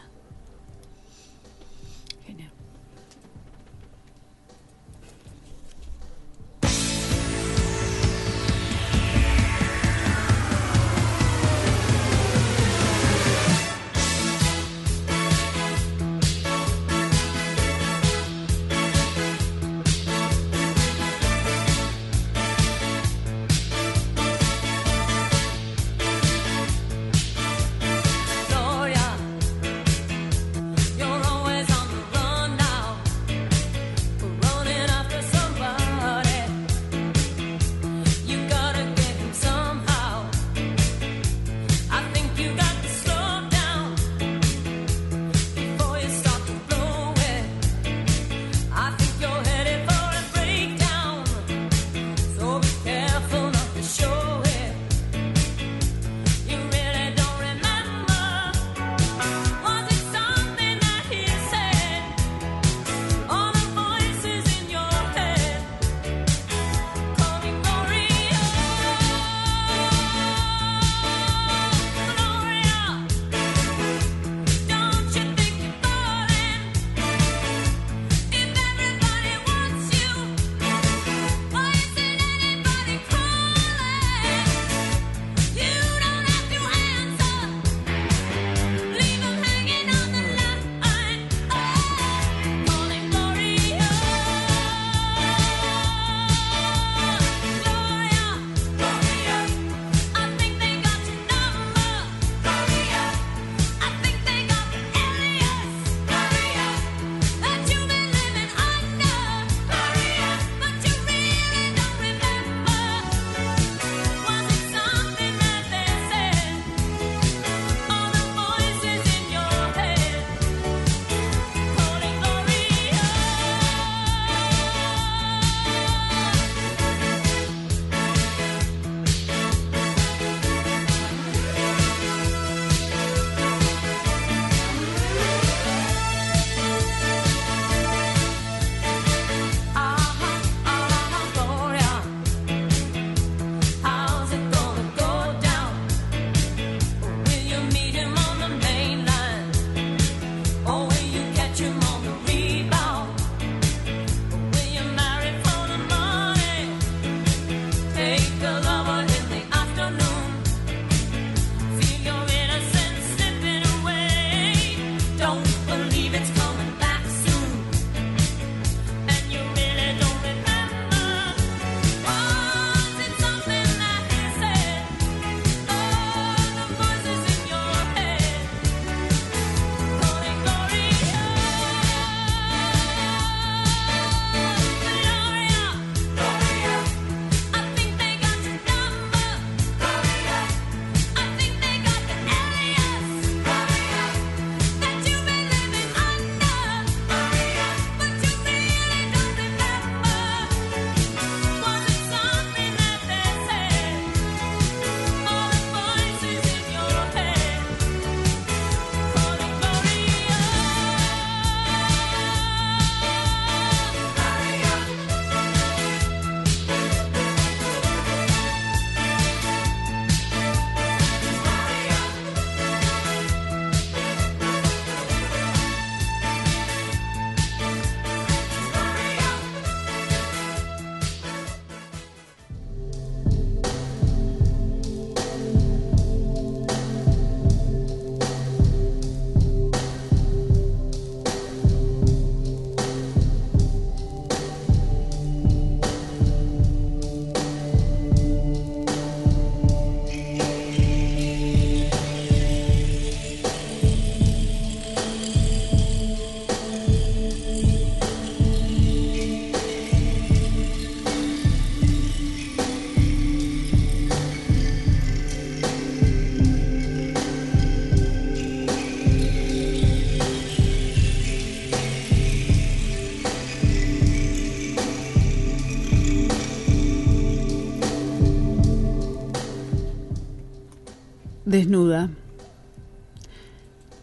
Desnuda.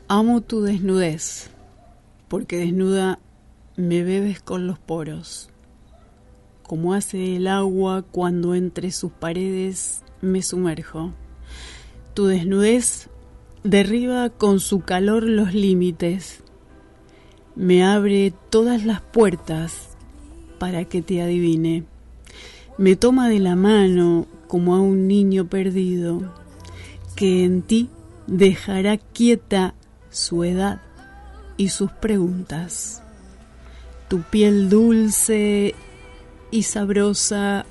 Amo tu desnudez, porque desnuda me bebes con los poros, como hace el agua cuando entre sus paredes me sumerjo. Tu desnudez derriba con su calor los límites, me abre todas las puertas para que te adivine. Me toma de la mano como a un niño perdido, que en ti dejará quieta su edad y sus preguntas. Tu piel dulce y sabrosa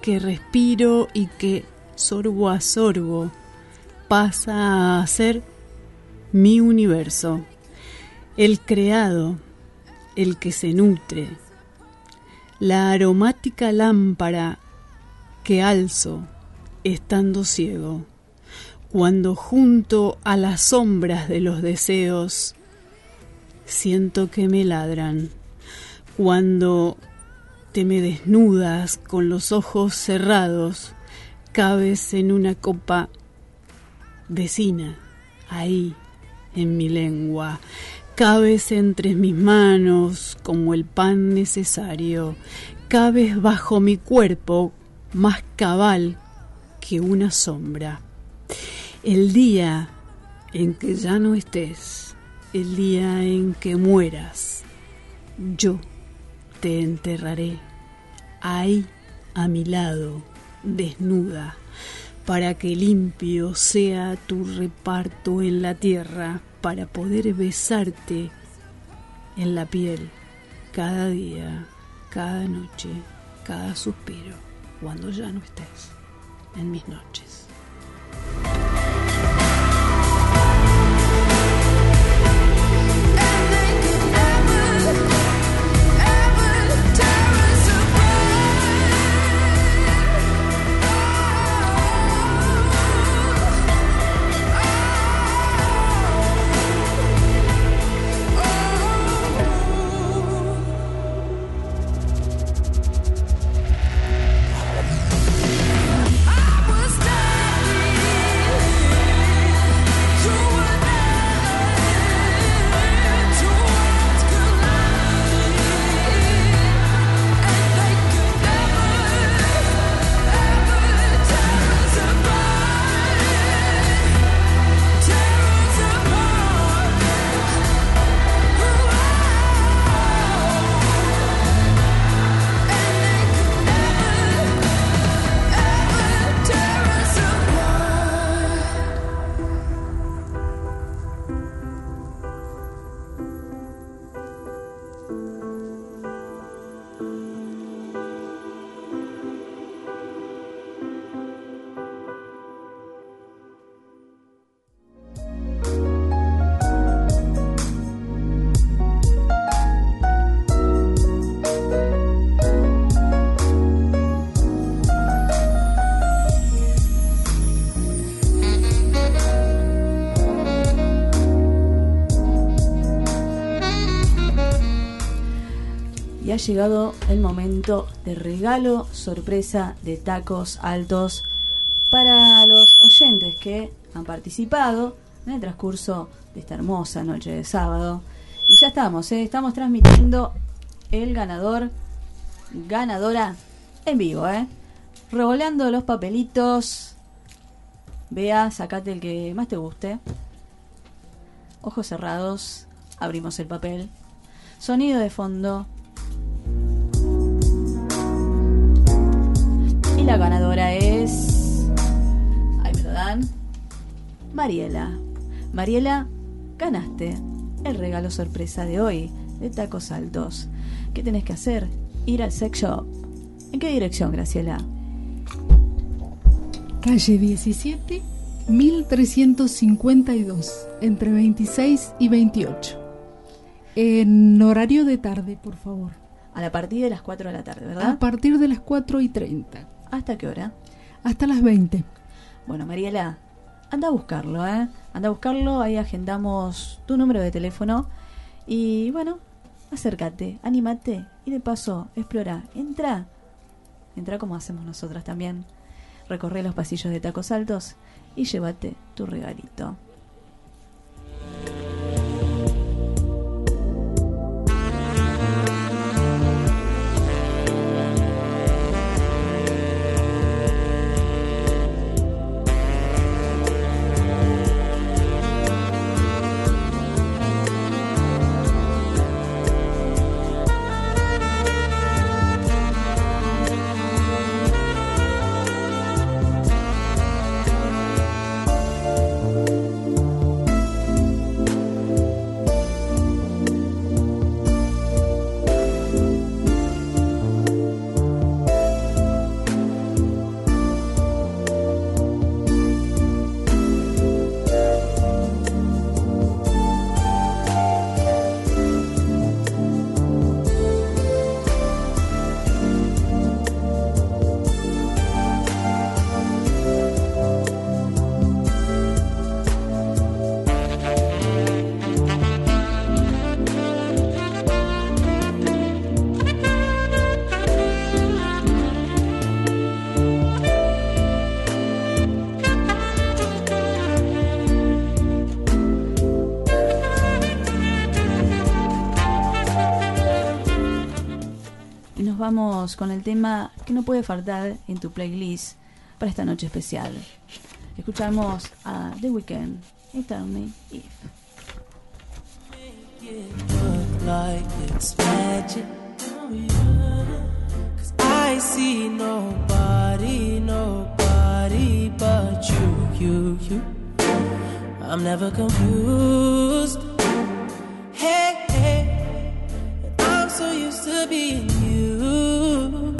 que respiro y que sorbo a sorbo pasa a ser mi universo, el creado, el que se nutre, la aromática lámpara que alzo estando ciego, cuando junto a las sombras de los deseos siento que me ladran, cuando te me desnudas con los ojos cerrados, cabes en una copa vecina, ahí, en mi lengua, cabes entre mis manos como el pan necesario, cabes bajo mi cuerpo más cabal que una sombra. El día en que ya no estés, el día en que mueras, yo te enterraré ahí a mi lado, desnuda, para que limpio sea tu reparto en la tierra, para poder besarte en la piel cada día, cada noche, cada suspiro, cuando ya no estés en mis noches. Ha llegado el momento de regalo sorpresa de tacos altos para los oyentes que han participado en el transcurso de esta hermosa noche de sábado. Y ya estamos, ¿eh? estamos transmitiendo el ganador, ganadora en vivo, ¿eh? Revoleando los papelitos. Vea, sacate el que más te guste. Ojos cerrados, abrimos el papel. Sonido de fondo. Y la ganadora es. Ahí me lo dan. Mariela. Mariela, ganaste el regalo sorpresa de hoy de Tacos Altos. ¿Qué tenés que hacer? Ir al sex shop. ¿En qué dirección, Graciela? Calle 17, 1352, entre 26 y 28. En horario de tarde, por favor. A la partir de las 4 de la tarde, ¿verdad? A partir de las 4 y 30. ¿Hasta qué hora? Hasta las 20. Bueno, Mariela, anda a buscarlo, ¿eh? Anda a buscarlo, ahí agendamos tu número de teléfono y bueno, acércate, anímate y de paso explora, entra, entra como hacemos nosotras también, recorre los pasillos de tacos altos y llévate tu regalito. vamos con el tema que no puede faltar en tu playlist para esta noche especial. Escuchamos a The Weeknd y Tell Me If. Like it's magic, Cause I see nobody, nobody but you, you, you. I'm never confused. Hey, hey, I'm so used to being you. Ooh.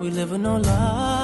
We live in our lives.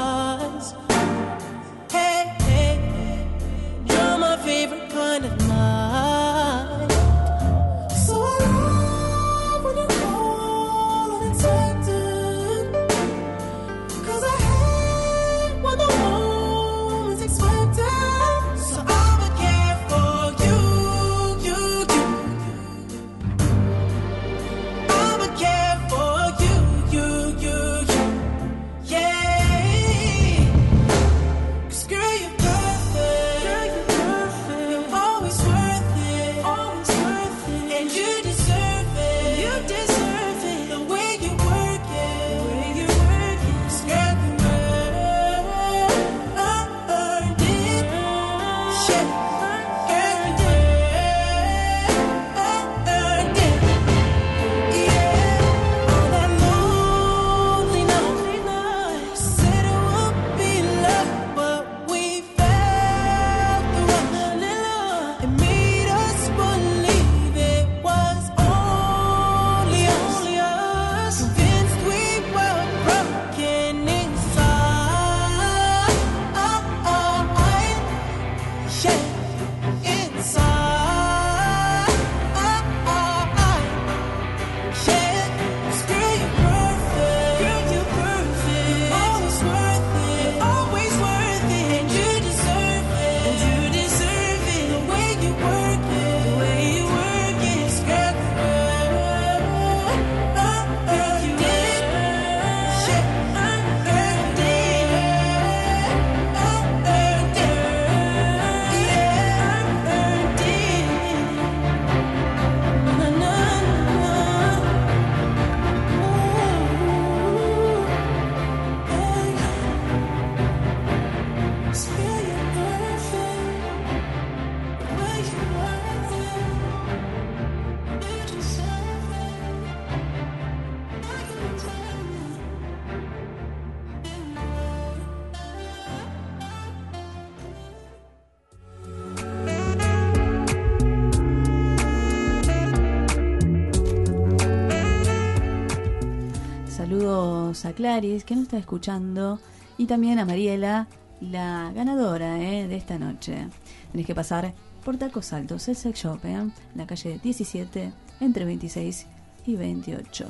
Claris, que nos está escuchando, y también a Mariela, la ganadora eh, de esta noche. Tenés que pasar por Tacos Altos, el sex shop, eh, la calle 17, entre 26 y 28.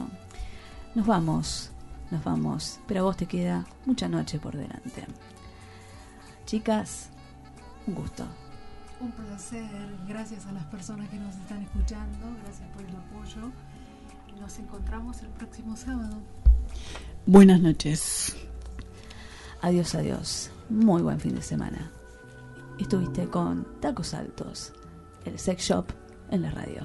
Nos vamos, nos vamos, pero a vos te queda mucha noche por delante. Chicas, un gusto. Un placer, gracias a las personas que nos están escuchando, gracias por el apoyo. Nos encontramos el próximo sábado. Buenas noches. Adiós, adiós. Muy buen fin de semana. Estuviste con Tacos Altos, el sex shop en la radio.